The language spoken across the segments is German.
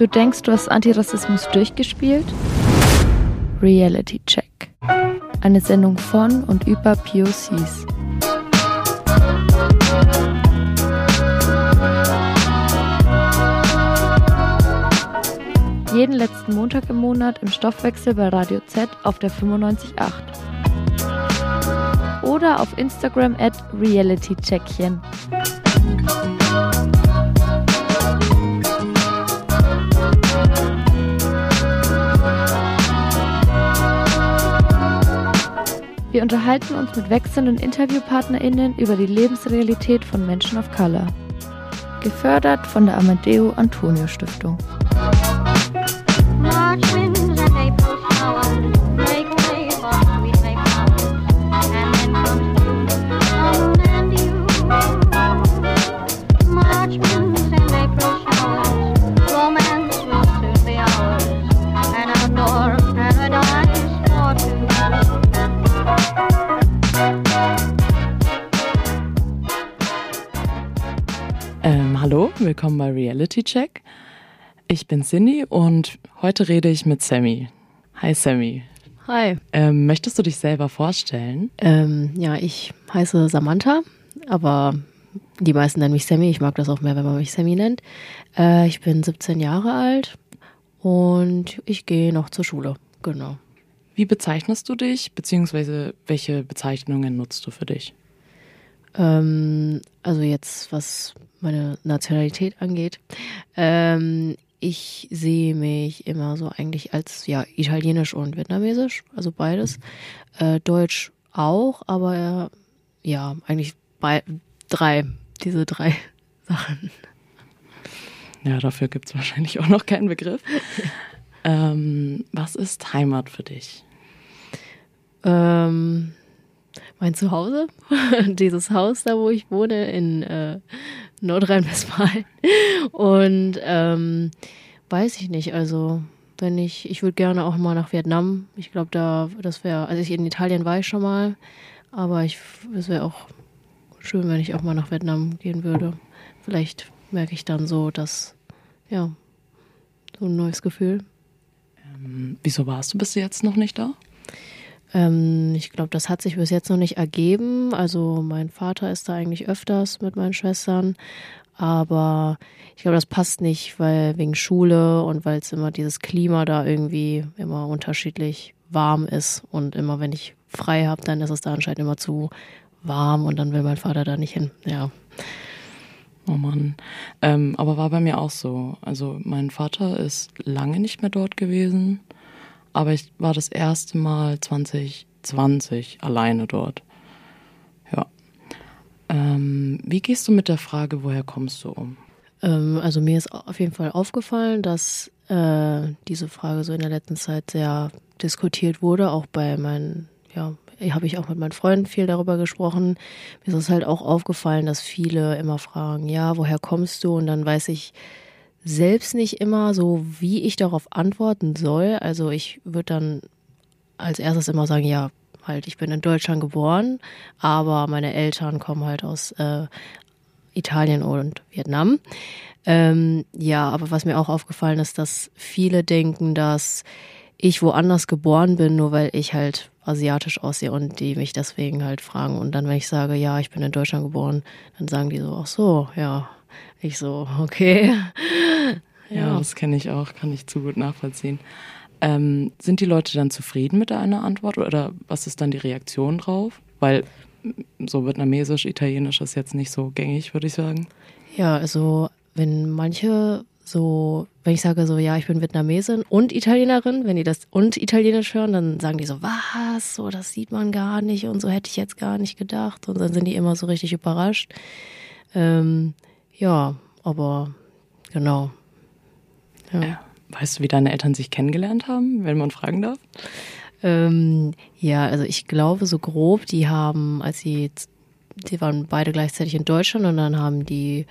Du denkst, du hast Antirassismus durchgespielt? Reality Check. Eine Sendung von und über POCs. Jeden letzten Montag im Monat im Stoffwechsel bei Radio Z auf der 95.8. Oder auf Instagram at realitycheckchen. Wir unterhalten uns mit wechselnden InterviewpartnerInnen über die Lebensrealität von Menschen of Color. Gefördert von der Amadeo Antonio Stiftung. Hallo, willkommen bei Reality Check. Ich bin Cindy und heute rede ich mit Sammy. Hi Sammy. Hi. Ähm, möchtest du dich selber vorstellen? Ähm, ja, ich heiße Samantha, aber die meisten nennen mich Sammy. Ich mag das auch mehr, wenn man mich Sammy nennt. Äh, ich bin 17 Jahre alt und ich gehe noch zur Schule. Genau. Wie bezeichnest du dich, beziehungsweise welche Bezeichnungen nutzt du für dich? Ähm, also jetzt, was meine Nationalität angeht. Ähm, ich sehe mich immer so eigentlich als ja italienisch und vietnamesisch, also beides. Äh, Deutsch auch, aber ja, eigentlich bei drei, diese drei Sachen. Ja, dafür gibt es wahrscheinlich auch noch keinen Begriff. ähm, was ist Heimat für dich? Ähm, mein Zuhause, dieses Haus da, wo ich wohne in äh, Nordrhein-Westfalen. Und ähm, weiß ich nicht, also wenn ich, ich würde gerne auch mal nach Vietnam. Ich glaube, da, das wäre, also ich in Italien war ich schon mal, aber ich, es wäre auch schön, wenn ich auch mal nach Vietnam gehen würde. Vielleicht merke ich dann so, dass, ja, so ein neues Gefühl. Ähm, wieso warst du bis jetzt noch nicht da? Ähm, ich glaube, das hat sich bis jetzt noch nicht ergeben. Also mein Vater ist da eigentlich öfters mit meinen Schwestern. Aber ich glaube, das passt nicht, weil wegen Schule und weil es immer dieses Klima da irgendwie immer unterschiedlich warm ist. Und immer wenn ich frei habe, dann ist es da anscheinend immer zu warm und dann will mein Vater da nicht hin. Ja. Oh Mann. Ähm, aber war bei mir auch so. Also mein Vater ist lange nicht mehr dort gewesen aber ich war das erste Mal 2020 alleine dort. Ja. Ähm, wie gehst du mit der Frage, woher kommst du um? Ähm, also mir ist auf jeden Fall aufgefallen, dass äh, diese Frage so in der letzten Zeit sehr diskutiert wurde, auch bei meinen, ja, habe ich auch mit meinen Freunden viel darüber gesprochen. Mir ist es halt auch aufgefallen, dass viele immer fragen, ja, woher kommst du? Und dann weiß ich selbst nicht immer so, wie ich darauf antworten soll. Also ich würde dann als erstes immer sagen, ja, halt, ich bin in Deutschland geboren, aber meine Eltern kommen halt aus äh, Italien und Vietnam. Ähm, ja, aber was mir auch aufgefallen ist, dass viele denken, dass ich woanders geboren bin, nur weil ich halt asiatisch aussehe und die mich deswegen halt fragen. Und dann, wenn ich sage, ja, ich bin in Deutschland geboren, dann sagen die so, ach so, ja, ich so, okay. Ja, ja das kenne ich auch, kann ich zu gut nachvollziehen. Ähm, sind die Leute dann zufrieden mit einer Antwort oder was ist dann die Reaktion drauf? Weil so vietnamesisch, italienisch ist jetzt nicht so gängig, würde ich sagen. Ja, also wenn manche so, wenn ich sage so, ja, ich bin Vietnamesin und Italienerin, wenn die das und Italienisch hören, dann sagen die so, was, so, das sieht man gar nicht und so hätte ich jetzt gar nicht gedacht und dann sind die immer so richtig überrascht. Ähm, ja, aber genau. Ja. Äh, weißt du, wie deine Eltern sich kennengelernt haben, wenn man fragen darf? Ähm, ja, also ich glaube so grob, die haben, als sie, die waren beide gleichzeitig in Deutschland und dann haben die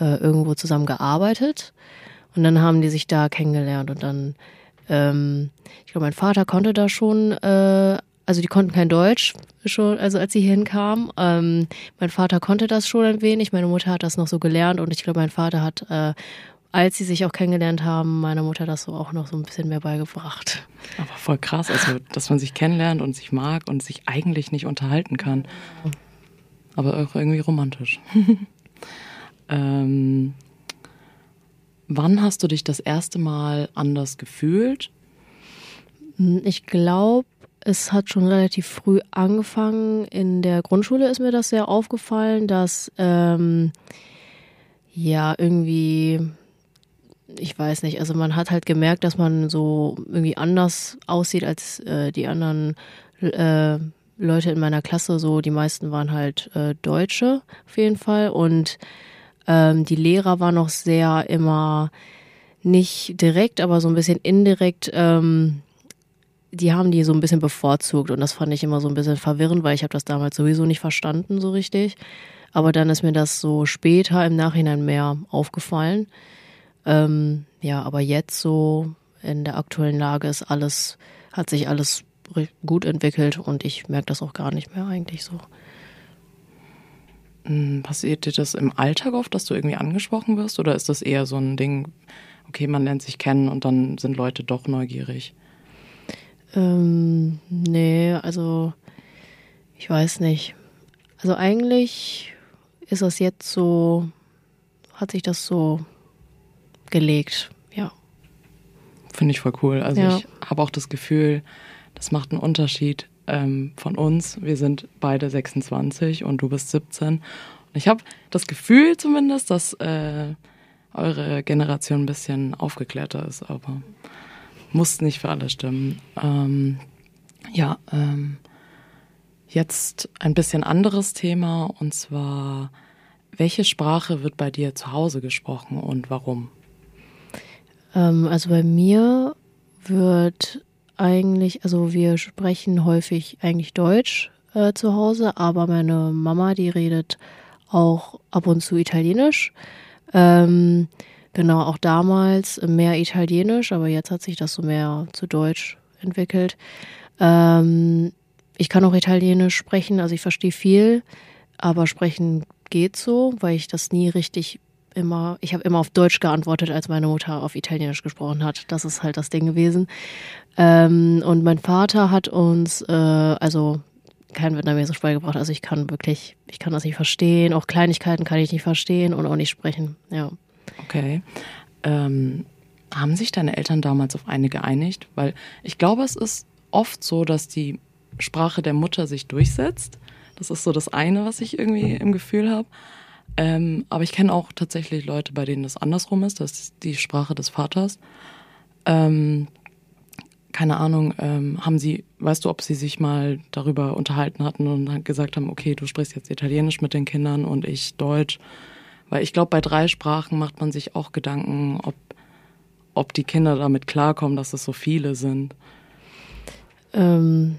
äh, irgendwo zusammen gearbeitet und dann haben die sich da kennengelernt und dann, ähm, ich glaube, mein Vater konnte da schon äh, also die konnten kein Deutsch schon, also als sie hier hinkamen. Ähm, mein Vater konnte das schon ein wenig, meine Mutter hat das noch so gelernt und ich glaube, mein Vater hat äh, als sie sich auch kennengelernt haben, meiner Mutter das so auch noch so ein bisschen mehr beigebracht. Aber voll krass, also dass man sich kennenlernt und sich mag und sich eigentlich nicht unterhalten kann. Aber auch irgendwie romantisch. ähm, wann hast du dich das erste Mal anders gefühlt? Hm, ich glaube, es hat schon relativ früh angefangen. In der Grundschule ist mir das sehr aufgefallen, dass ähm, ja irgendwie, ich weiß nicht, also man hat halt gemerkt, dass man so irgendwie anders aussieht als äh, die anderen äh, Leute in meiner Klasse. So die meisten waren halt äh, Deutsche auf jeden Fall und ähm, die Lehrer waren noch sehr immer nicht direkt, aber so ein bisschen indirekt. Ähm, die haben die so ein bisschen bevorzugt und das fand ich immer so ein bisschen verwirrend, weil ich habe das damals sowieso nicht verstanden so richtig. Aber dann ist mir das so später im Nachhinein mehr aufgefallen. Ähm, ja, aber jetzt so in der aktuellen Lage ist alles, hat sich alles gut entwickelt und ich merke das auch gar nicht mehr eigentlich so. Hm, passiert dir das im Alltag oft, dass du irgendwie angesprochen wirst oder ist das eher so ein Ding, okay, man lernt sich kennen und dann sind Leute doch neugierig? Ähm, nee, also ich weiß nicht. Also eigentlich ist das jetzt so, hat sich das so gelegt, ja. Finde ich voll cool. Also ja. ich habe auch das Gefühl, das macht einen Unterschied ähm, von uns. Wir sind beide 26 und du bist 17. Und ich habe das Gefühl zumindest, dass äh, eure Generation ein bisschen aufgeklärter ist, aber muss nicht für alle stimmen. Ähm, ja, ähm, jetzt ein bisschen anderes Thema und zwar, welche Sprache wird bei dir zu Hause gesprochen und warum? Ähm, also bei mir wird eigentlich, also wir sprechen häufig eigentlich Deutsch äh, zu Hause, aber meine Mama, die redet auch ab und zu Italienisch. Ähm, Genau, auch damals mehr Italienisch, aber jetzt hat sich das so mehr zu Deutsch entwickelt. Ähm, ich kann auch Italienisch sprechen, also ich verstehe viel, aber sprechen geht so, weil ich das nie richtig immer, ich habe immer auf Deutsch geantwortet, als meine Mutter auf Italienisch gesprochen hat. Das ist halt das Ding gewesen. Ähm, und mein Vater hat uns, äh, also kein Vietnamesisch beigebracht. Also ich kann wirklich, ich kann das nicht verstehen. Auch Kleinigkeiten kann ich nicht verstehen und auch nicht sprechen. Ja. Okay. Ähm, haben sich deine Eltern damals auf eine geeinigt? Weil ich glaube, es ist oft so, dass die Sprache der Mutter sich durchsetzt. Das ist so das eine, was ich irgendwie im Gefühl habe. Ähm, aber ich kenne auch tatsächlich Leute, bei denen das andersrum ist. Das ist die Sprache des Vaters. Ähm, keine Ahnung, ähm, haben sie, weißt du, ob sie sich mal darüber unterhalten hatten und gesagt haben, okay, du sprichst jetzt Italienisch mit den Kindern und ich Deutsch. Weil ich glaube, bei drei Sprachen macht man sich auch Gedanken, ob, ob die Kinder damit klarkommen, dass es so viele sind. Ähm,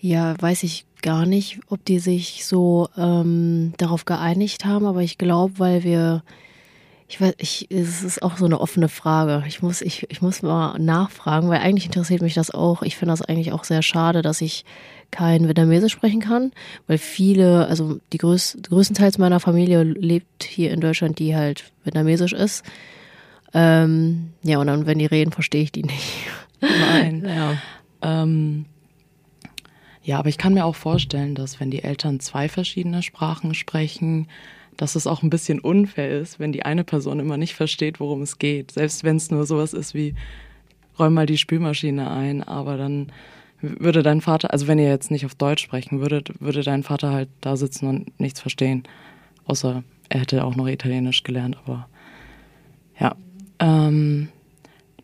ja, weiß ich gar nicht, ob die sich so ähm, darauf geeinigt haben, aber ich glaube, weil wir, ich weiß, ich, es ist auch so eine offene Frage. Ich muss, ich, ich muss mal nachfragen, weil eigentlich interessiert mich das auch. Ich finde das eigentlich auch sehr schade, dass ich kein Vietnamesisch sprechen kann, weil viele, also die größ, größtenteils meiner Familie lebt hier in Deutschland, die halt Vietnamesisch ist. Ähm, ja, und dann, wenn die reden, verstehe ich die nicht. Nein. ja. Ähm, ja, aber ich kann mir auch vorstellen, dass wenn die Eltern zwei verschiedene Sprachen sprechen, dass es auch ein bisschen unfair ist, wenn die eine Person immer nicht versteht, worum es geht. Selbst wenn es nur sowas ist wie, räum mal die Spülmaschine ein, aber dann würde dein Vater, also wenn ihr jetzt nicht auf Deutsch sprechen würdet, würde dein Vater halt da sitzen und nichts verstehen. Außer er hätte auch noch Italienisch gelernt, aber ja. Ähm,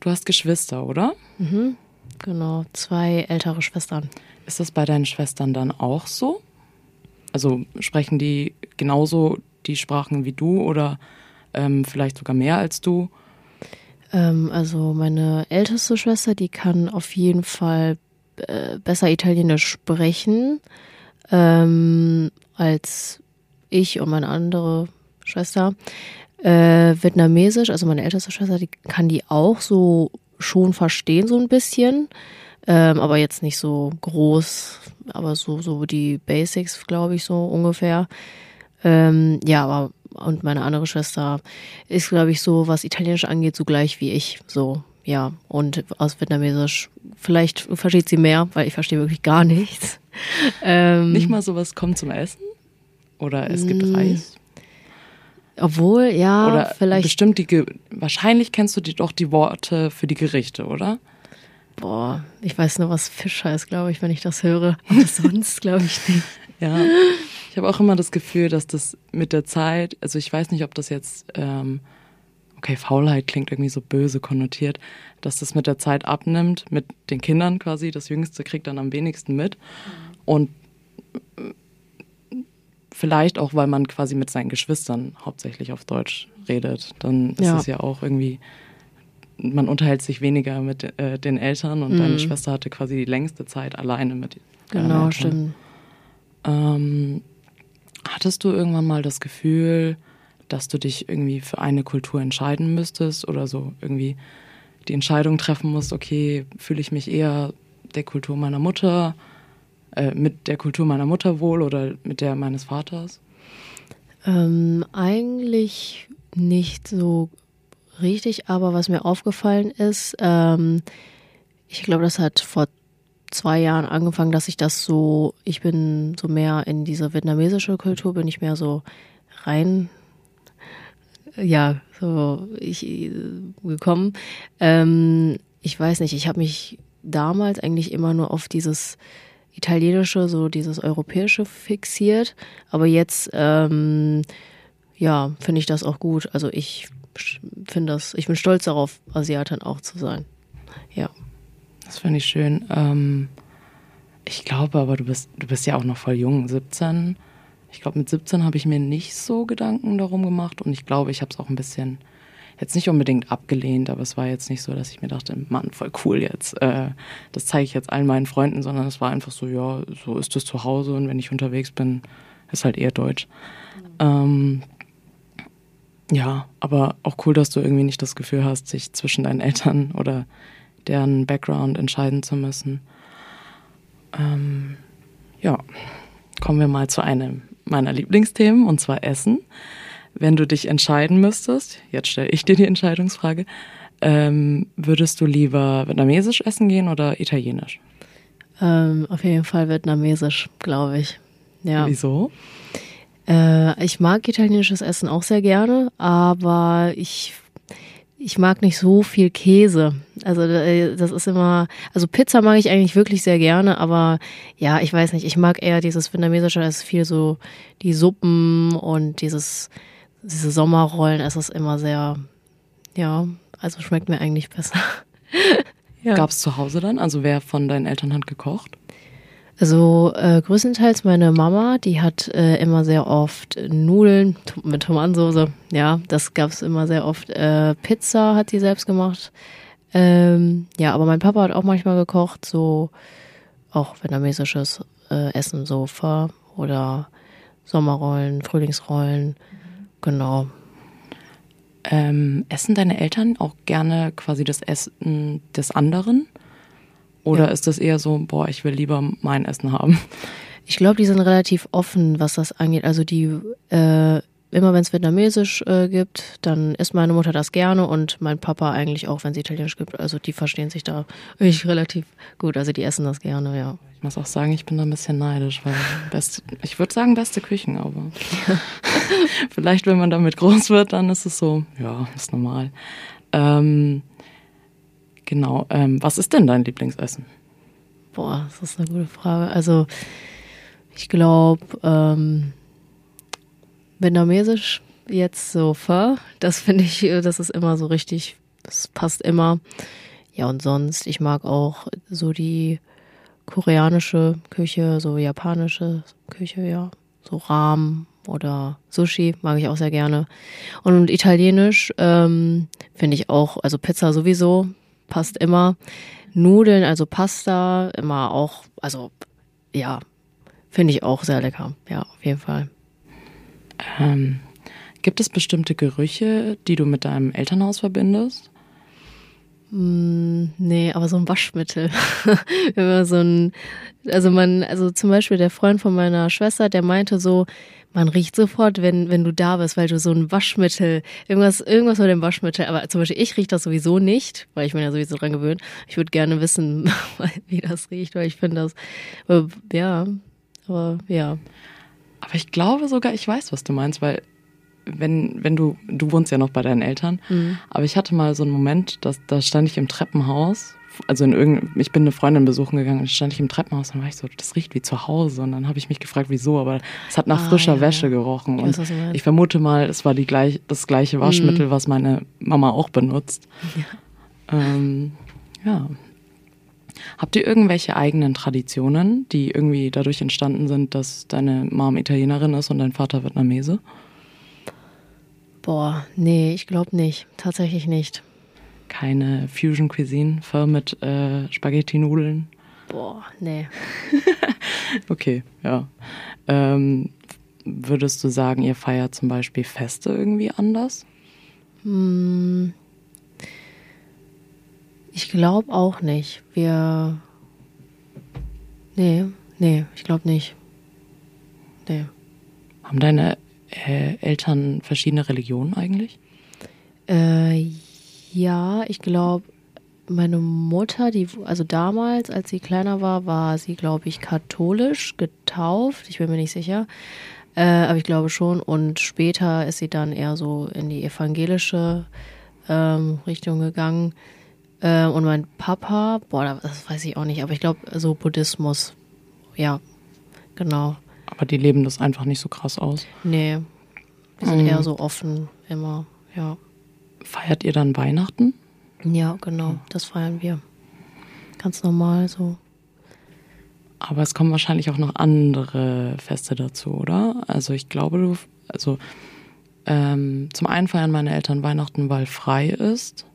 du hast Geschwister, oder? Mhm, genau, zwei ältere Schwestern. Ist das bei deinen Schwestern dann auch so? Also sprechen die genauso die Sprachen wie du oder ähm, vielleicht sogar mehr als du? Ähm, also meine älteste Schwester, die kann auf jeden Fall äh, besser Italienisch sprechen ähm, als ich und meine andere Schwester. Äh, Vietnamesisch, also meine älteste Schwester, die kann die auch so schon verstehen, so ein bisschen. Ähm, aber jetzt nicht so groß, aber so, so die Basics, glaube ich, so ungefähr. Ähm, ja, aber und meine andere Schwester ist, glaube ich, so, was Italienisch angeht, so gleich wie ich. So, ja. Und aus Vietnamesisch, vielleicht versteht sie mehr, weil ich verstehe wirklich gar nichts. Ähm, Nicht mal sowas kommt zum Essen? Oder es gibt. Reis? Obwohl, ja, oder vielleicht. Bestimmt die, wahrscheinlich kennst du die, doch die Worte für die Gerichte, oder? Boah, ich weiß nur, was Fisch heißt, glaube ich, wenn ich das höre. Aber sonst glaube ich nicht. Ja, ich habe auch immer das Gefühl, dass das mit der Zeit, also ich weiß nicht, ob das jetzt, ähm, okay, Faulheit klingt irgendwie so böse konnotiert, dass das mit der Zeit abnimmt, mit den Kindern quasi. Das Jüngste kriegt dann am wenigsten mit. Und vielleicht auch, weil man quasi mit seinen Geschwistern hauptsächlich auf Deutsch redet. Dann ist ja. es ja auch irgendwie, man unterhält sich weniger mit äh, den Eltern und mhm. deine Schwester hatte quasi die längste Zeit alleine mit. Genau, stimmt. Ähm, hattest du irgendwann mal das Gefühl, dass du dich irgendwie für eine Kultur entscheiden müsstest oder so irgendwie die Entscheidung treffen musst, okay, fühle ich mich eher der Kultur meiner Mutter äh, mit der Kultur meiner Mutter wohl oder mit der meines Vaters? Ähm, eigentlich nicht so richtig, aber was mir aufgefallen ist, ähm, ich glaube, das hat vor zwei Jahren angefangen, dass ich das so, ich bin so mehr in diese vietnamesische Kultur, bin ich mehr so rein, ja, so ich gekommen. Ähm, ich weiß nicht, ich habe mich damals eigentlich immer nur auf dieses Italienische, so dieses Europäische fixiert. Aber jetzt, ähm, ja, finde ich das auch gut. Also ich finde das, ich bin stolz darauf, Asiatin auch zu sein. Ja. Das finde ich schön. Ähm, ich glaube aber, du bist, du bist ja auch noch voll jung, 17. Ich glaube, mit 17 habe ich mir nicht so Gedanken darum gemacht und ich glaube, ich habe es auch ein bisschen jetzt nicht unbedingt abgelehnt, aber es war jetzt nicht so, dass ich mir dachte, Mann, voll cool jetzt. Äh, das zeige ich jetzt allen meinen Freunden, sondern es war einfach so, ja, so ist es zu Hause und wenn ich unterwegs bin, ist halt eher Deutsch. Ähm, ja, aber auch cool, dass du irgendwie nicht das Gefühl hast, sich zwischen deinen Eltern oder deren Background entscheiden zu müssen. Ähm, ja, kommen wir mal zu einem meiner Lieblingsthemen, und zwar Essen wenn du dich entscheiden müsstest, jetzt stelle ich dir die Entscheidungsfrage, ähm, würdest du lieber vietnamesisch essen gehen oder italienisch? Ähm, auf jeden Fall vietnamesisch, glaube ich. Ja. Wieso? Äh, ich mag italienisches Essen auch sehr gerne, aber ich ich mag nicht so viel Käse. Also äh, das ist immer, also Pizza mag ich eigentlich wirklich sehr gerne, aber ja, ich weiß nicht, ich mag eher dieses vietnamesische, es ist viel so die Suppen und dieses diese Sommerrollen, es ist immer sehr, ja, also schmeckt mir eigentlich besser. ja. Gab es zu Hause dann? Also wer von deinen Eltern hat gekocht? Also äh, größtenteils meine Mama, die hat äh, immer sehr oft Nudeln mit Tomatensauce. Ja, das gab es immer sehr oft. Äh, Pizza hat sie selbst gemacht. Ähm, ja, aber mein Papa hat auch manchmal gekocht, so auch vietnamesisches äh, Essen, so Pho oder Sommerrollen, Frühlingsrollen. Genau. Ähm, essen deine Eltern auch gerne quasi das Essen des anderen? Oder ja. ist das eher so, boah, ich will lieber mein Essen haben? Ich glaube, die sind relativ offen, was das angeht. Also die, äh, immer wenn es Vietnamesisch äh, gibt, dann isst meine Mutter das gerne und mein Papa eigentlich auch, wenn es Italienisch gibt. Also die verstehen sich da wirklich relativ gut. Also die essen das gerne, ja muss auch sagen, ich bin da ein bisschen neidisch, weil beste, ich würde sagen, beste Küchen, aber vielleicht, wenn man damit groß wird, dann ist es so, ja, ist normal. Ähm, genau, ähm, was ist denn dein Lieblingsessen? Boah, das ist eine gute Frage. Also, ich glaube, ähm, Vietnamesisch jetzt so Pho, das finde ich, das ist immer so richtig, das passt immer. Ja, und sonst, ich mag auch so die koreanische Küche, so japanische Küche, ja. So Rahm oder Sushi mag ich auch sehr gerne. Und italienisch ähm, finde ich auch, also Pizza sowieso, passt immer. Nudeln, also Pasta, immer auch, also ja, finde ich auch sehr lecker. Ja, auf jeden Fall. Ähm, gibt es bestimmte Gerüche, die du mit deinem Elternhaus verbindest? Mm, nee, aber so ein Waschmittel. Immer so ein, also man, also zum Beispiel der Freund von meiner Schwester, der meinte so, man riecht sofort, wenn, wenn du da bist, weil du so ein Waschmittel, irgendwas, irgendwas mit dem Waschmittel, aber zum Beispiel ich rieche das sowieso nicht, weil ich bin ja sowieso dran gewöhnt. Ich würde gerne wissen, wie das riecht, weil ich finde das, äh, ja, aber ja. Aber ich glaube sogar, ich weiß, was du meinst, weil wenn, wenn du, du wohnst ja noch bei deinen Eltern, mhm. aber ich hatte mal so einen Moment, dass, da stand ich im Treppenhaus, also in irgendeinem, ich bin eine Freundin besuchen gegangen und stand ich im Treppenhaus und war ich so, das riecht wie zu Hause und dann habe ich mich gefragt, wieso, aber es hat nach ah, frischer ja, Wäsche gerochen ich und weiß, ich vermute mal, es war die gleich, das gleiche Waschmittel, mhm. was meine Mama auch benutzt. Ja. Ähm, ja. Habt ihr irgendwelche eigenen Traditionen, die irgendwie dadurch entstanden sind, dass deine Mom Italienerin ist und dein Vater Vietnamese? Boah, nee, ich glaube nicht. Tatsächlich nicht. Keine Fusion Cuisine, voll mit äh, Spaghetti-Nudeln? Boah, nee. okay, ja. Ähm, würdest du sagen, ihr feiert zum Beispiel Feste irgendwie anders? Hm, ich glaube auch nicht. Wir. Nee, nee, ich glaube nicht. Nee. Haben deine äh, Eltern verschiedene Religionen eigentlich? Äh, ja, ich glaube, meine Mutter, die, also damals, als sie kleiner war, war sie, glaube ich, katholisch getauft. Ich bin mir nicht sicher. Äh, aber ich glaube schon. Und später ist sie dann eher so in die evangelische ähm, Richtung gegangen. Äh, und mein Papa, boah, das weiß ich auch nicht, aber ich glaube, so Buddhismus. Ja, genau. Aber die leben das einfach nicht so krass aus. Nee. Die sind mhm. eher so offen immer, ja. Feiert ihr dann Weihnachten? Ja, genau, das feiern wir. Ganz normal so. Aber es kommen wahrscheinlich auch noch andere Feste dazu, oder? Also ich glaube, du, also ähm, zum einen feiern meine Eltern Weihnachten, weil frei ist.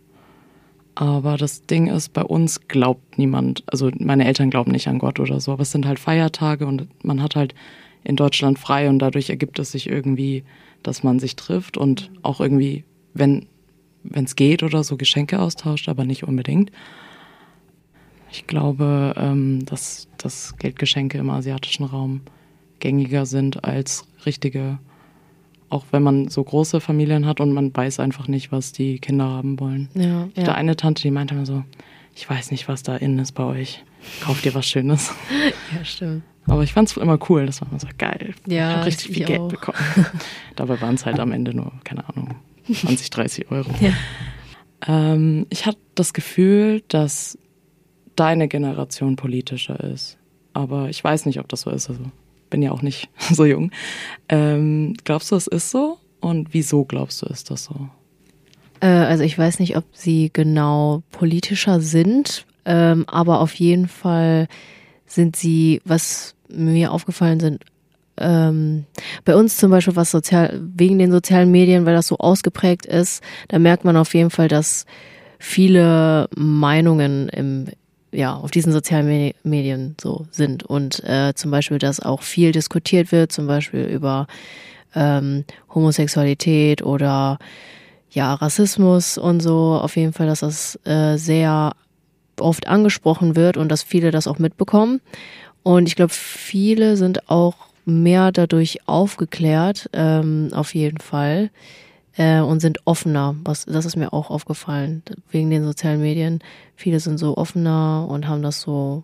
Aber das Ding ist, bei uns glaubt niemand, also meine Eltern glauben nicht an Gott oder so, aber es sind halt Feiertage und man hat halt in Deutschland frei und dadurch ergibt es sich irgendwie, dass man sich trifft und auch irgendwie, wenn es geht oder so, Geschenke austauscht, aber nicht unbedingt. Ich glaube, ähm, dass, dass Geldgeschenke im asiatischen Raum gängiger sind als richtige auch wenn man so große Familien hat und man weiß einfach nicht, was die Kinder haben wollen. Ja, ich hatte ja. eine Tante, die meinte immer so, ich weiß nicht, was da innen ist bei euch. Kauft ihr was Schönes. Ja, stimmt. Aber ich fand es immer cool. Das war immer so geil. Ja, ich habe richtig viel Geld auch. bekommen. Dabei waren es halt am Ende nur, keine Ahnung, 20, 30 Euro. Ja. Ähm, ich hatte das Gefühl, dass deine Generation politischer ist. Aber ich weiß nicht, ob das so ist. Also bin ja auch nicht so jung. Ähm, glaubst du, es ist so? Und wieso glaubst du, ist das so? Äh, also ich weiß nicht, ob sie genau politischer sind, ähm, aber auf jeden Fall sind sie, was mir aufgefallen sind, ähm, bei uns zum Beispiel was sozial, wegen den sozialen Medien, weil das so ausgeprägt ist, da merkt man auf jeden Fall, dass viele Meinungen im ja, auf diesen sozialen Medien so sind. Und äh, zum Beispiel, dass auch viel diskutiert wird, zum Beispiel über ähm, Homosexualität oder ja, Rassismus und so, auf jeden Fall, dass das äh, sehr oft angesprochen wird und dass viele das auch mitbekommen. Und ich glaube, viele sind auch mehr dadurch aufgeklärt, ähm, auf jeden Fall äh, und sind offener. Was, das ist mir auch aufgefallen wegen den sozialen Medien. Viele sind so offener und haben das so,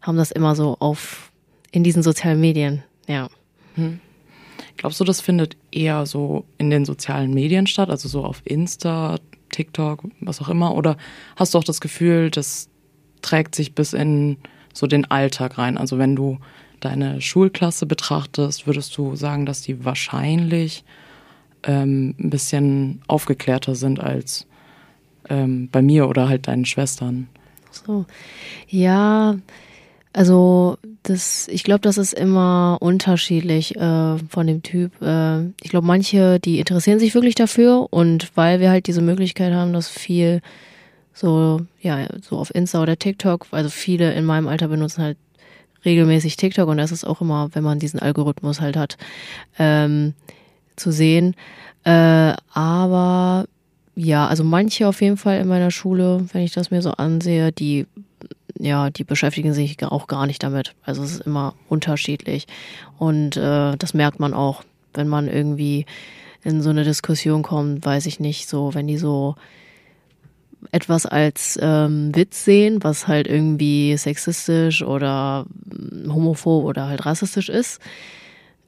haben das immer so auf in diesen sozialen Medien. Ja. Hm. Glaubst du, das findet eher so in den sozialen Medien statt, also so auf Insta, TikTok, was auch immer? Oder hast du auch das Gefühl, das trägt sich bis in so den Alltag rein? Also wenn du deine Schulklasse betrachtest, würdest du sagen, dass die wahrscheinlich ähm, ein bisschen aufgeklärter sind als ähm, bei mir oder halt deinen Schwestern. So, ja, also das, ich glaube, das ist immer unterschiedlich äh, von dem Typ. Äh, ich glaube, manche, die interessieren sich wirklich dafür und weil wir halt diese Möglichkeit haben, dass viel so, ja, so auf Insta oder TikTok, also viele in meinem Alter benutzen halt regelmäßig TikTok und das ist auch immer, wenn man diesen Algorithmus halt hat. Ähm, zu sehen. Äh, aber ja, also manche auf jeden Fall in meiner Schule, wenn ich das mir so ansehe, die ja, die beschäftigen sich auch gar nicht damit. Also es ist immer unterschiedlich. Und äh, das merkt man auch, wenn man irgendwie in so eine Diskussion kommt, weiß ich nicht, so, wenn die so etwas als ähm, Witz sehen, was halt irgendwie sexistisch oder homophob oder halt rassistisch ist.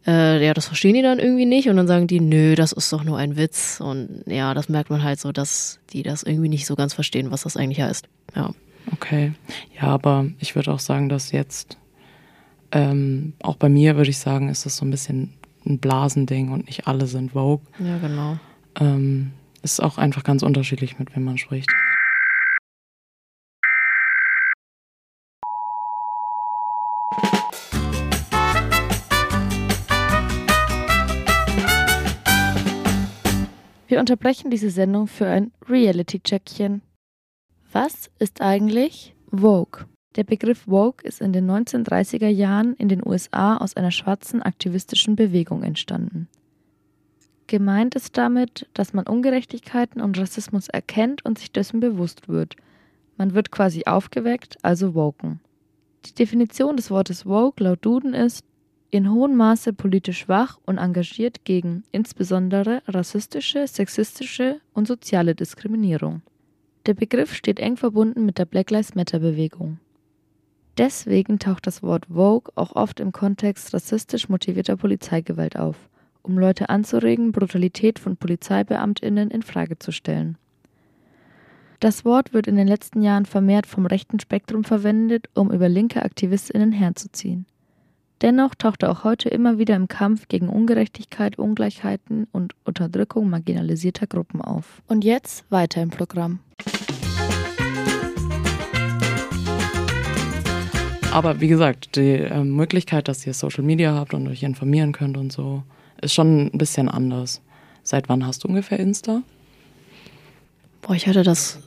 Äh, ja, das verstehen die dann irgendwie nicht und dann sagen die, nö, das ist doch nur ein Witz. Und ja, das merkt man halt so, dass die das irgendwie nicht so ganz verstehen, was das eigentlich heißt. Ja. Okay. Ja, aber ich würde auch sagen, dass jetzt, ähm, auch bei mir würde ich sagen, ist das so ein bisschen ein Blasending und nicht alle sind Vogue. Ja, genau. Ähm, ist auch einfach ganz unterschiedlich, mit wem man spricht. Wir unterbrechen diese Sendung für ein Reality-Checkchen. Was ist eigentlich Vogue? Der Begriff Vogue ist in den 1930er Jahren in den USA aus einer schwarzen aktivistischen Bewegung entstanden. Gemeint ist damit, dass man Ungerechtigkeiten und Rassismus erkennt und sich dessen bewusst wird. Man wird quasi aufgeweckt, also woken. Die Definition des Wortes Vogue laut Duden ist in hohem Maße politisch wach und engagiert gegen insbesondere rassistische, sexistische und soziale Diskriminierung. Der Begriff steht eng verbunden mit der Black Lives Matter Bewegung. Deswegen taucht das Wort Vogue auch oft im Kontext rassistisch motivierter Polizeigewalt auf, um Leute anzuregen, Brutalität von Polizeibeamtinnen in Frage zu stellen. Das Wort wird in den letzten Jahren vermehrt vom rechten Spektrum verwendet, um über linke Aktivistinnen herzuziehen. Dennoch taucht er auch heute immer wieder im Kampf gegen Ungerechtigkeit, Ungleichheiten und Unterdrückung marginalisierter Gruppen auf. Und jetzt weiter im Programm. Aber wie gesagt, die äh, Möglichkeit, dass ihr Social Media habt und euch informieren könnt und so, ist schon ein bisschen anders. Seit wann hast du ungefähr Insta? Boah, ich hatte das.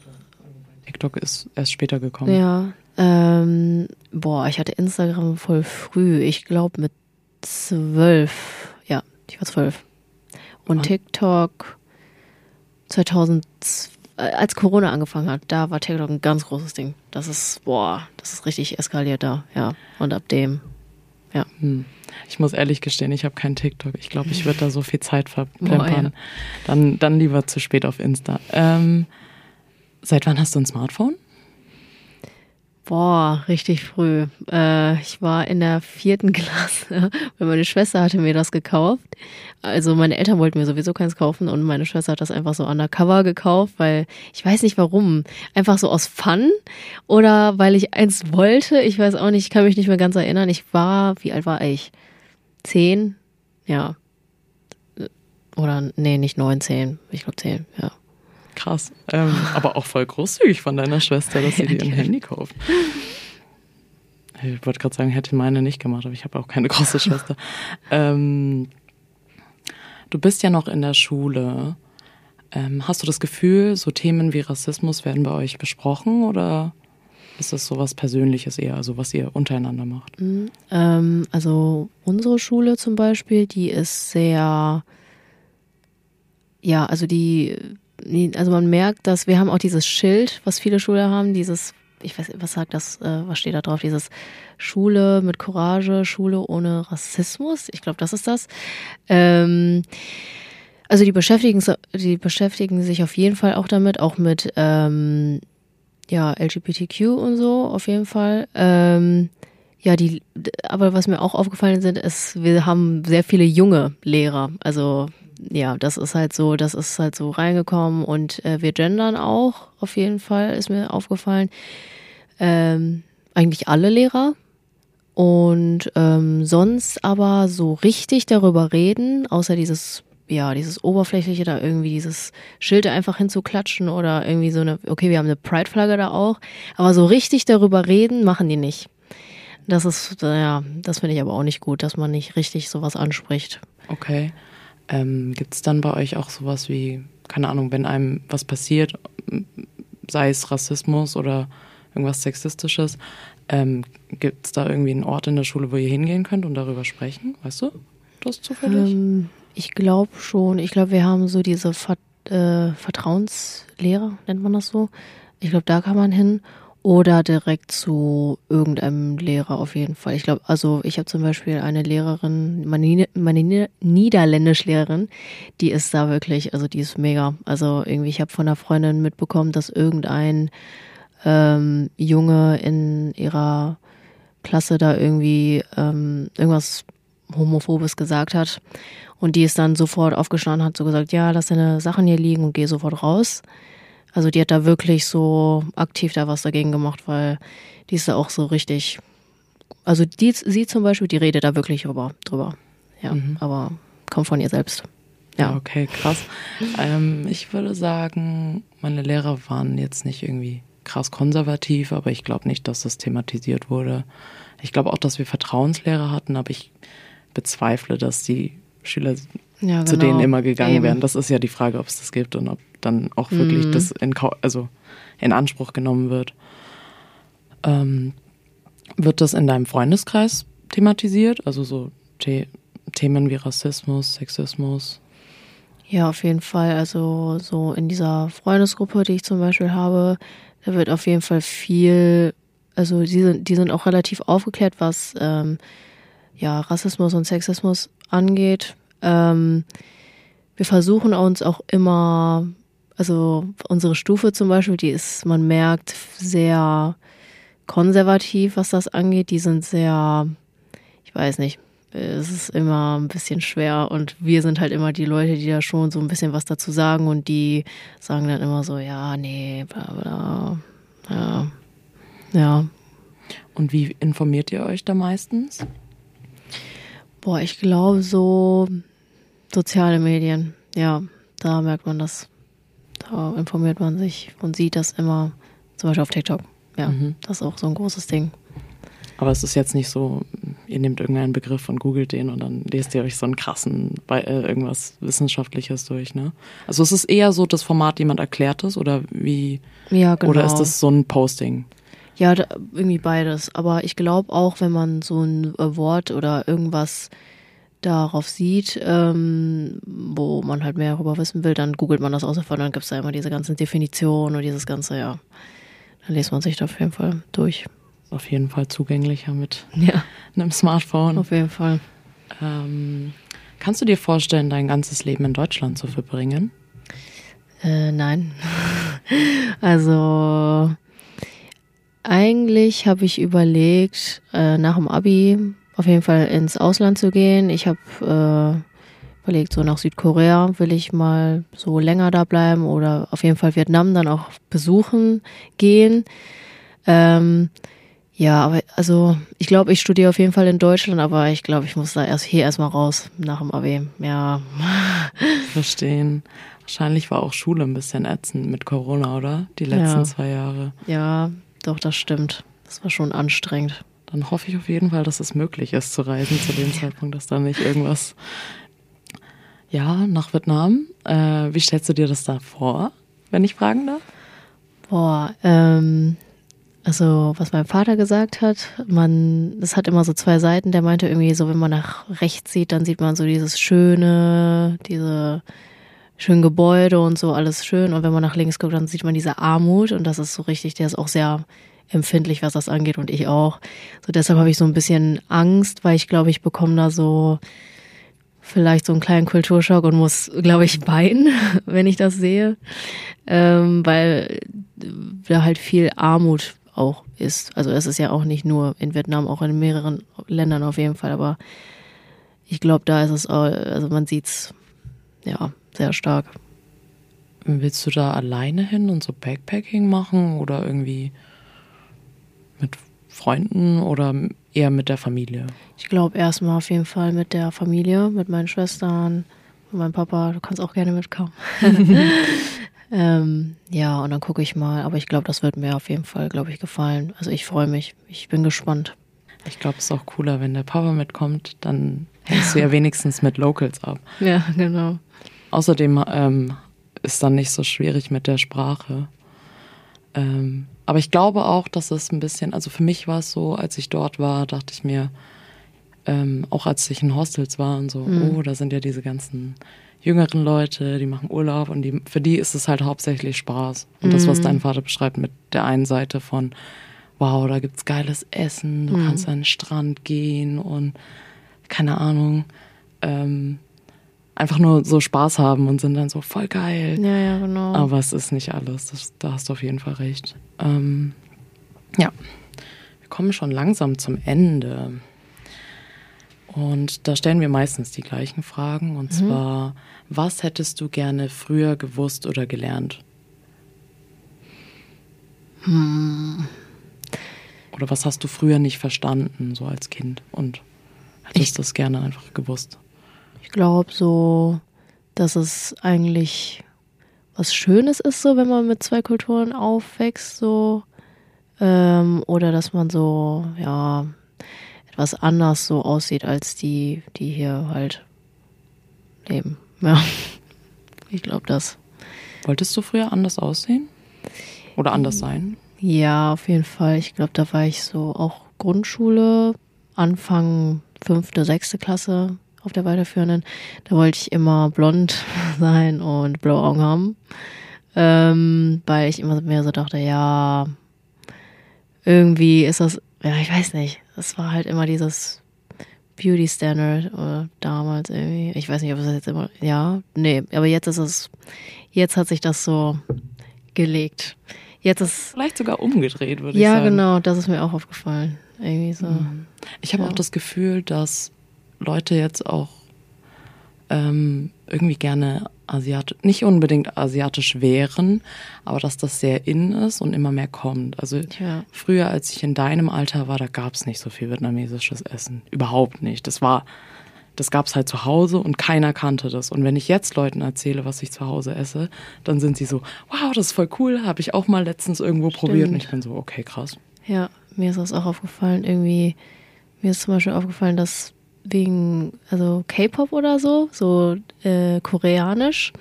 TikTok ist erst später gekommen. Ja. Ähm, boah, ich hatte Instagram voll früh. Ich glaube mit zwölf. Ja, ich war zwölf. Und TikTok 2012 äh, als Corona angefangen hat, da war TikTok ein ganz großes Ding. Das ist, boah, das ist richtig eskaliert da, ja. Und ab dem, ja. Hm. Ich muss ehrlich gestehen, ich habe keinen TikTok. Ich glaube, ich würde da so viel Zeit verplempern. Ja. Dann, dann lieber zu spät auf Insta. Ähm, seit wann hast du ein Smartphone? Boah, richtig früh. Äh, ich war in der vierten Klasse, weil meine Schwester hatte mir das gekauft. Also meine Eltern wollten mir sowieso keins kaufen und meine Schwester hat das einfach so undercover gekauft, weil ich weiß nicht warum. Einfach so aus Fun oder weil ich eins wollte. Ich weiß auch nicht, ich kann mich nicht mehr ganz erinnern. Ich war, wie alt war ich? Zehn? Ja. Oder, nee, nicht neun, zehn. Ich glaube zehn, ja. Krass. Ähm, aber auch voll großzügig von deiner Schwester, dass sie dir ein Handy kauft. Ich wollte gerade sagen, hätte meine nicht gemacht, aber ich habe auch keine große Schwester. Ähm, du bist ja noch in der Schule. Ähm, hast du das Gefühl, so Themen wie Rassismus werden bei euch besprochen oder ist das so was Persönliches eher, also was ihr untereinander macht? Mhm. Ähm, also unsere Schule zum Beispiel, die ist sehr, ja, also die also man merkt, dass wir haben auch dieses Schild, was viele Schulen haben, dieses, ich weiß, was sagt das, äh, was steht da drauf, dieses Schule mit Courage, Schule ohne Rassismus. Ich glaube, das ist das. Ähm, also die beschäftigen, die beschäftigen sich auf jeden Fall auch damit, auch mit ähm, ja LGBTQ und so auf jeden Fall. Ähm, ja, die, aber was mir auch aufgefallen sind, ist, wir haben sehr viele junge Lehrer. Also ja, das ist halt so, das ist halt so reingekommen und äh, wir gendern auch, auf jeden Fall, ist mir aufgefallen. Ähm, eigentlich alle Lehrer. Und ähm, sonst aber so richtig darüber reden, außer dieses, ja, dieses Oberflächliche, da irgendwie dieses Schild einfach hinzuklatschen oder irgendwie so eine, okay, wir haben eine Pride-Flagge da auch, aber so richtig darüber reden, machen die nicht. Das ist, ja, das finde ich aber auch nicht gut, dass man nicht richtig sowas anspricht. Okay. Ähm, Gibt es dann bei euch auch sowas wie, keine Ahnung, wenn einem was passiert, sei es Rassismus oder irgendwas Sexistisches, ähm, gibt es da irgendwie einen Ort in der Schule, wo ihr hingehen könnt und darüber sprechen? Weißt du das zufällig? Ähm, ich glaube schon. Ich glaube, wir haben so diese, äh, Vertrauenslehrer, nennt man das so. Ich glaube, da kann man hin. Oder direkt zu irgendeinem Lehrer auf jeden Fall. Ich glaube, also ich habe zum Beispiel eine Lehrerin, meine, meine Niederländischlehrerin, die ist da wirklich, also die ist mega. Also irgendwie, ich habe von einer Freundin mitbekommen, dass irgendein ähm, Junge in ihrer Klasse da irgendwie ähm, irgendwas Homophobes gesagt hat. Und die ist dann sofort aufgestanden, hat so gesagt, ja, lass deine Sachen hier liegen und geh sofort raus. Also die hat da wirklich so aktiv da was dagegen gemacht, weil die ist da auch so richtig. Also die, sie zum Beispiel, die redet da wirklich drüber. drüber. Ja, mhm. aber kommt von ihr selbst. Ja, okay, krass. ähm, ich würde sagen, meine Lehrer waren jetzt nicht irgendwie krass konservativ, aber ich glaube nicht, dass das thematisiert wurde. Ich glaube auch, dass wir Vertrauenslehrer hatten, aber ich bezweifle, dass die Schüler ja, genau. zu denen immer gegangen Eben. wären. Das ist ja die Frage, ob es das gibt und ob dann auch wirklich mhm. das in, also in Anspruch genommen wird. Ähm, wird das in deinem Freundeskreis thematisiert? Also so The Themen wie Rassismus, Sexismus? Ja, auf jeden Fall. Also so in dieser Freundesgruppe, die ich zum Beispiel habe, da wird auf jeden Fall viel, also die sind, die sind auch relativ aufgeklärt, was ähm, ja, Rassismus und Sexismus angeht. Ähm, wir versuchen uns auch immer, also unsere Stufe zum Beispiel, die ist, man merkt, sehr konservativ, was das angeht. Die sind sehr, ich weiß nicht, es ist immer ein bisschen schwer und wir sind halt immer die Leute, die da schon so ein bisschen was dazu sagen und die sagen dann immer so, ja, nee, bla bla, ja, ja. Und wie informiert ihr euch da meistens? Boah, ich glaube so soziale Medien. Ja, da merkt man das. Da informiert man sich und sieht das immer, zum Beispiel auf TikTok. Ja, mhm. das ist auch so ein großes Ding. Aber es ist jetzt nicht so, ihr nehmt irgendeinen Begriff und googelt den und dann lest ihr euch so einen krassen, äh, irgendwas Wissenschaftliches durch, ne? Also es ist eher so das Format, jemand erklärt es oder wie? Ja, genau. Oder ist das so ein Posting? Ja, da, irgendwie beides. Aber ich glaube auch, wenn man so ein Wort oder irgendwas darauf sieht, ähm, wo man halt mehr darüber wissen will, dann googelt man das aus und dann gibt es da immer diese ganzen Definitionen und dieses ganze, ja. Dann liest man sich da auf jeden Fall durch. Auf jeden Fall zugänglicher mit ja. einem Smartphone. Auf jeden Fall. Ähm, kannst du dir vorstellen, dein ganzes Leben in Deutschland zu verbringen? Äh, nein. also eigentlich habe ich überlegt, äh, nach dem Abi auf jeden Fall ins Ausland zu gehen. Ich habe äh, überlegt, so nach Südkorea will ich mal so länger da bleiben oder auf jeden Fall Vietnam dann auch besuchen gehen. Ähm, ja, aber also ich glaube, ich studiere auf jeden Fall in Deutschland, aber ich glaube, ich muss da erst hier erstmal raus nach dem AB. Ja. Verstehen. Wahrscheinlich war auch Schule ein bisschen ätzend mit Corona, oder? Die letzten ja. zwei Jahre. Ja, doch, das stimmt. Das war schon anstrengend. Dann hoffe ich auf jeden Fall, dass es möglich ist zu reisen zu dem Zeitpunkt, dass da nicht irgendwas. Ja, nach Vietnam. Äh, wie stellst du dir das da vor, wenn ich fragen darf? Boah, ähm, also was mein Vater gesagt hat, man, das hat immer so zwei Seiten. Der meinte irgendwie so, wenn man nach rechts sieht, dann sieht man so dieses schöne, diese schönen Gebäude und so alles schön. Und wenn man nach links guckt, dann sieht man diese Armut und das ist so richtig, der ist auch sehr empfindlich, was das angeht und ich auch. So deshalb habe ich so ein bisschen Angst, weil ich glaube, ich bekomme da so vielleicht so einen kleinen Kulturschock und muss, glaube ich, weinen, wenn ich das sehe, ähm, weil da halt viel Armut auch ist. Also es ist ja auch nicht nur in Vietnam, auch in mehreren Ländern auf jeden Fall, aber ich glaube, da ist es, also man sieht's ja sehr stark. Willst du da alleine hin und so Backpacking machen oder irgendwie mit Freunden oder eher mit der Familie? Ich glaube erstmal auf jeden Fall mit der Familie, mit meinen Schwestern, mit meinem Papa. Du kannst auch gerne mitkommen. ähm, ja, und dann gucke ich mal. Aber ich glaube, das wird mir auf jeden Fall, glaube ich, gefallen. Also ich freue mich. Ich bin gespannt. Ich glaube, es ist auch cooler, wenn der Papa mitkommt, dann hängst du ja wenigstens mit Locals ab. Ja, genau. Außerdem ähm, ist dann nicht so schwierig mit der Sprache. Ähm, aber ich glaube auch, dass es ein bisschen, also für mich war es so, als ich dort war, dachte ich mir, ähm, auch als ich in Hostels war und so, mhm. oh, da sind ja diese ganzen jüngeren Leute, die machen Urlaub und die, für die ist es halt hauptsächlich Spaß. Und das, was Mhm. dein Vater beschreibt mit der einen Seite von, wow, da gibt's geiles Essen, du Mhm. kannst an den Strand gehen und keine Ahnung, ähm, einfach nur so Spaß haben und sind dann so voll geil. Ja, ja, genau. Aber es ist nicht alles, das, da hast du auf jeden Fall recht. Ähm, ja, wir kommen schon langsam zum Ende. Und da stellen wir meistens die gleichen Fragen. Und zwar, was hättest du gerne früher gewusst oder gelernt? Oder was hast du früher nicht verstanden, so als Kind? Und hättest Ich- das gerne einfach gewusst? Ich glaube so, dass es eigentlich was Schönes ist, so wenn man mit zwei Kulturen aufwächst, so ähm, oder dass man so ja etwas anders so aussieht als die, die hier halt leben. Ja, ich glaube das. Wolltest du früher anders aussehen? Oder anders sein? Ja, auf jeden Fall. Ich glaube, da war ich so auch Grundschule, Anfang fünfte, sechste Klasse auf der weiterführenden. Da wollte ich immer blond sein und blaue Augen haben. Ähm, weil ich immer mehr so dachte, ja, irgendwie ist das, ja, ich weiß nicht. Das war halt immer dieses Beauty Standard oder damals irgendwie. Ich weiß nicht, ob es das jetzt immer, ja, nee, aber jetzt ist es, jetzt hat sich das so gelegt. Jetzt ist Vielleicht sogar umgedreht, würde ich ja, sagen. genau, das ist mir auch aufgefallen. Irgendwie so. Ich habe Ja. auch das Gefühl, dass Leute jetzt auch ähm, irgendwie gerne asiatisch, nicht unbedingt asiatisch wären, aber dass das sehr in ist und immer mehr kommt. Also Ja. früher, als ich in deinem Alter war, da gab es nicht so viel vietnamesisches Essen. Überhaupt nicht. Das war, das gab es halt zu Hause und keiner kannte das. Und wenn ich jetzt Leuten erzähle, was ich zu Hause esse, dann sind sie so, wow, das ist voll cool, habe ich auch mal letztens irgendwo probiert. Und ich bin so, okay, krass. Ja, mir ist das auch aufgefallen. Irgendwie, mir ist zum Beispiel aufgefallen, dass wegen, also K-Pop oder so, so äh, koreanisch,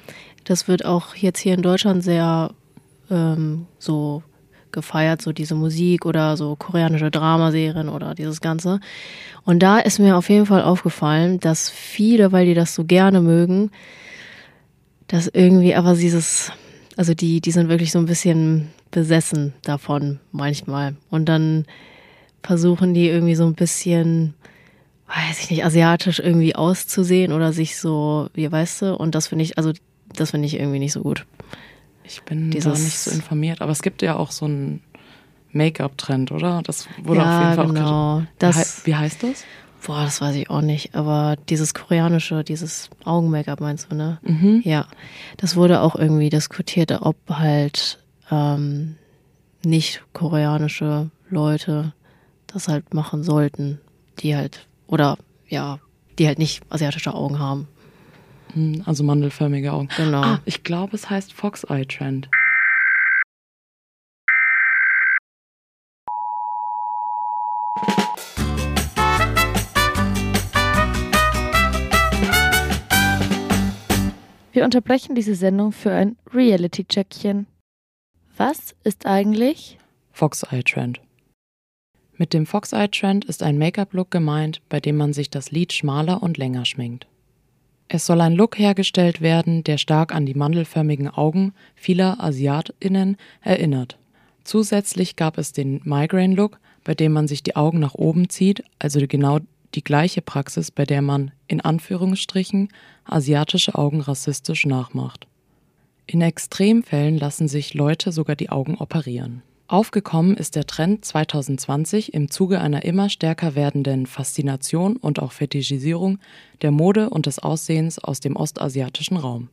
das wird auch jetzt hier in Deutschland sehr ähm, so gefeiert, so diese Musik oder so koreanische Dramaserien oder dieses Ganze. Und da ist mir auf jeden Fall aufgefallen, dass viele, weil die das so gerne mögen, dass irgendwie aber dieses, also die, die sind wirklich so ein bisschen besessen davon manchmal. Und dann versuchen die irgendwie so ein bisschen, weiß ich nicht, asiatisch irgendwie auszusehen oder sich so, wie weißt du, und das finde ich, also das finde ich irgendwie nicht so gut. Ich bin Dieses- da nicht so informiert, aber es gibt ja auch so einen Make-up-Trend, oder? Das wurde auf ja, jeden Fall auch genau. kriti- Das, wie heißt das? boah, das weiß ich auch nicht, aber dieses koreanische, dieses Augen-Make-up meinst du, ne? Mhm. Ja, das wurde auch irgendwie diskutiert, ob halt ähm, nicht koreanische Leute das halt machen sollten, die halt, oder ja, die halt nicht asiatische Augen haben. Hm, Also mandelförmige Augen. Genau. Ah, ich glaube, es heißt Fox Eye Trend. Wir unterbrechen diese Sendung für ein Reality-Checkchen. Was ist eigentlich Fox Eye Trend. Mit dem Fox Eye Trend ist ein Make-up-Look gemeint, bei dem man sich das Lid schmaler und länger schminkt. Es soll ein Look hergestellt werden, der stark an die mandelförmigen Augen vieler AsiatInnen erinnert. Zusätzlich gab es den Migraine-Look, bei dem man sich die Augen nach oben zieht, also genau die gleiche Praxis, bei der man in Anführungsstrichen asiatische Augen rassistisch nachmacht. In Extremfällen lassen sich Leute sogar die Augen operieren. Aufgekommen ist der Trend 2020 im Zuge einer immer stärker werdenden Faszination und auch Fetischisierung der Mode und des Aussehens aus dem ostasiatischen Raum.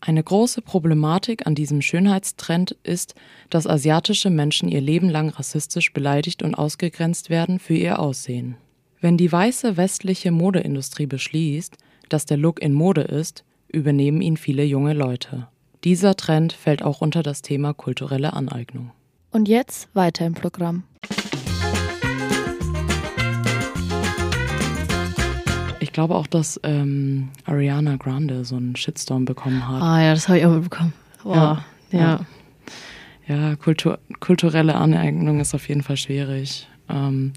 Eine große Problematik an diesem Schönheitstrend ist, dass asiatische Menschen ihr Leben lang rassistisch beleidigt und ausgegrenzt werden für ihr Aussehen. Wenn die weiße westliche Modeindustrie beschließt, dass der Look in Mode ist, übernehmen ihn viele junge Leute. Dieser Trend fällt auch unter das Thema kulturelle Aneignung. Und jetzt weiter im Programm? Ich glaube auch, dass ähm, Ariana Grande so einen Shitstorm bekommen hat. Ah ja, das habe ich auch mitbekommen. Boah, Ja. ja. Ja, Kultur, kulturelle Aneignung ist auf jeden Fall schwierig. Ähm,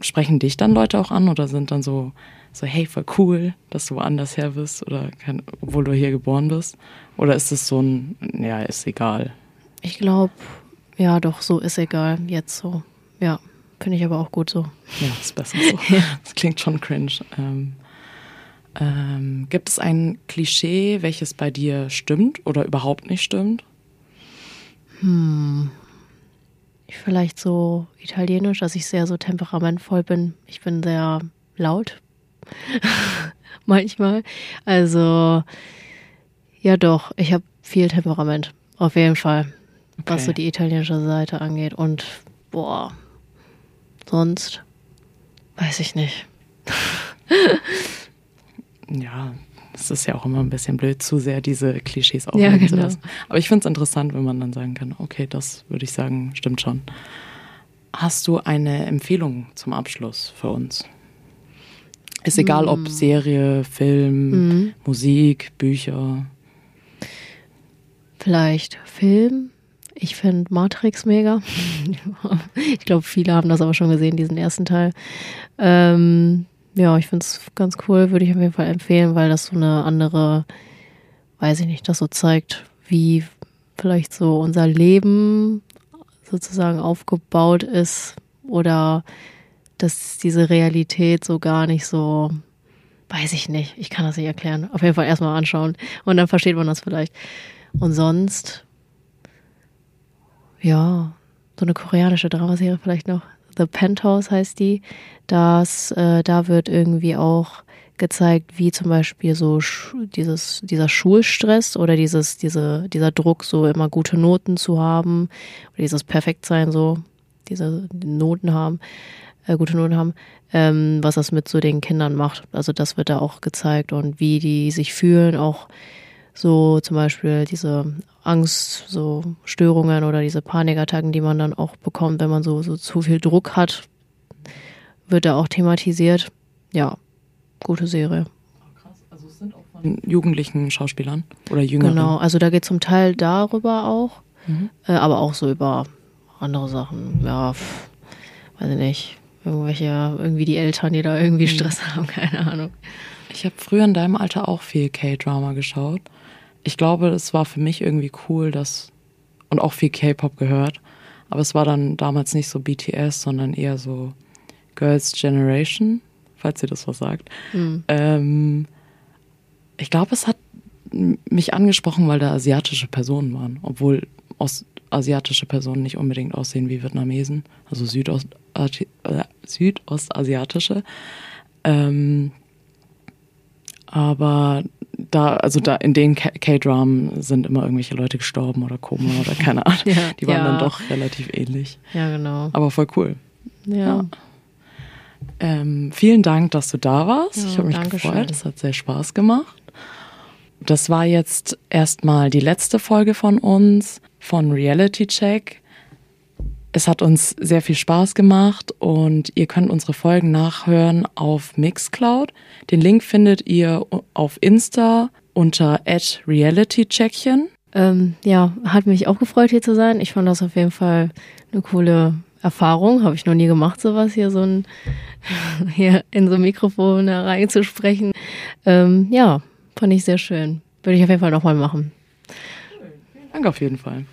sprechen dich dann Leute auch an oder sind dann so, so hey, voll cool, dass du woanders her bist oder kein, obwohl du hier geboren bist? Oder ist es so ein, ja, ist egal? Ich glaube, ja, doch, so ist egal, jetzt so. Ja, finde ich aber auch gut so. Ja, ist besser so. Das klingt schon cringe. Ähm, ähm, gibt es ein Klischee, welches bei dir stimmt oder überhaupt nicht stimmt? Hm. Vielleicht so italienisch, dass ich sehr so temperamentvoll bin. Ich bin sehr laut. Manchmal. Also, ja doch, ich habe viel Temperament. Auf jeden Fall. Okay. Was so die italienische Seite angeht. Und, boah, sonst weiß ich nicht. ja, es ist ja auch immer ein bisschen blöd, zu sehr diese Klischees aufnehmen ja, genau. zu lassen. Aber ich finde es interessant, wenn man dann sagen kann, okay, das würde ich sagen, stimmt schon. Hast du eine Empfehlung zum Abschluss für uns? Ist egal, mm. ob Serie, Film, mm. Musik, Bücher. Vielleicht Film. Ich finde Matrix mega. ich glaube, viele haben das aber schon gesehen, diesen ersten Teil. Ähm, ja, ich finde es ganz cool, würde ich auf jeden Fall empfehlen, weil das so eine andere, weiß ich nicht, das so zeigt, wie vielleicht so unser Leben sozusagen aufgebaut ist oder dass diese Realität so gar nicht so, weiß ich nicht, ich kann das nicht erklären. Auf jeden Fall erstmal anschauen und dann versteht man das vielleicht. Und sonst, ja, so eine koreanische Dramaserie vielleicht noch. The Penthouse heißt die. Das, äh, da wird irgendwie auch gezeigt, wie zum Beispiel so dieses, dieser Schulstress oder dieses, diese, dieser Druck, so immer gute Noten zu haben, oder dieses Perfektsein, so, diese Noten haben, äh, gute Noten haben, ähm, was das mit so den Kindern macht. Also das wird da auch gezeigt und wie die sich fühlen, auch so zum Beispiel diese Angst, so Störungen oder diese Panikattacken, die man dann auch bekommt, wenn man so, so zu viel Druck hat, wird da auch thematisiert. Ja, gute Serie. Krass, also es sind auch von jugendlichen Schauspielern oder Jüngeren. Genau, also da geht zum Teil darüber auch, mhm. äh, aber auch so über andere Sachen. Ja, pff, weiß ich nicht. Irgendwelche, irgendwie die Eltern, die da irgendwie mhm. Stress mhm. haben, keine Ahnung. Ich habe früher in deinem Alter auch viel K-Drama geschaut ich glaube, es war für mich irgendwie cool, dass und auch viel K-Pop gehört. Aber es war dann damals nicht so BTS, sondern eher so Girls Generation, falls ihr das was sagt. Mhm. Ähm, ich glaube, es hat mich angesprochen, weil da asiatische Personen waren, obwohl aus, asiatische Personen nicht unbedingt aussehen wie Vietnamesen, also Südost, äh, Südostasiatische. Ähm, aber da, also da in den K-Dramen sind immer irgendwelche Leute gestorben oder Koma oder keine Ahnung. ja, die waren ja. dann doch relativ ähnlich. Ja, genau. Aber voll cool. Ja. ja. Ähm, vielen Dank, dass du da warst. Ich habe mich gefreut. Es hat sehr Spaß gemacht. Das war jetzt erstmal die letzte Folge von uns von Reality Check. Es hat uns sehr viel Spaß gemacht und ihr könnt unsere Folgen nachhören auf Mixcloud. Den Link findet ihr auf Insta unter @realitycheckchen. Ähm, ja, hat mich auch gefreut hier zu sein. Ich fand das auf jeden Fall eine coole Erfahrung. Habe ich noch nie gemacht, sowas hier so ein hier in so ein Mikrofon reinzusprechen. Ähm, ja, fand ich sehr schön. Würde ich auf jeden Fall nochmal machen. Danke auf jeden Fall.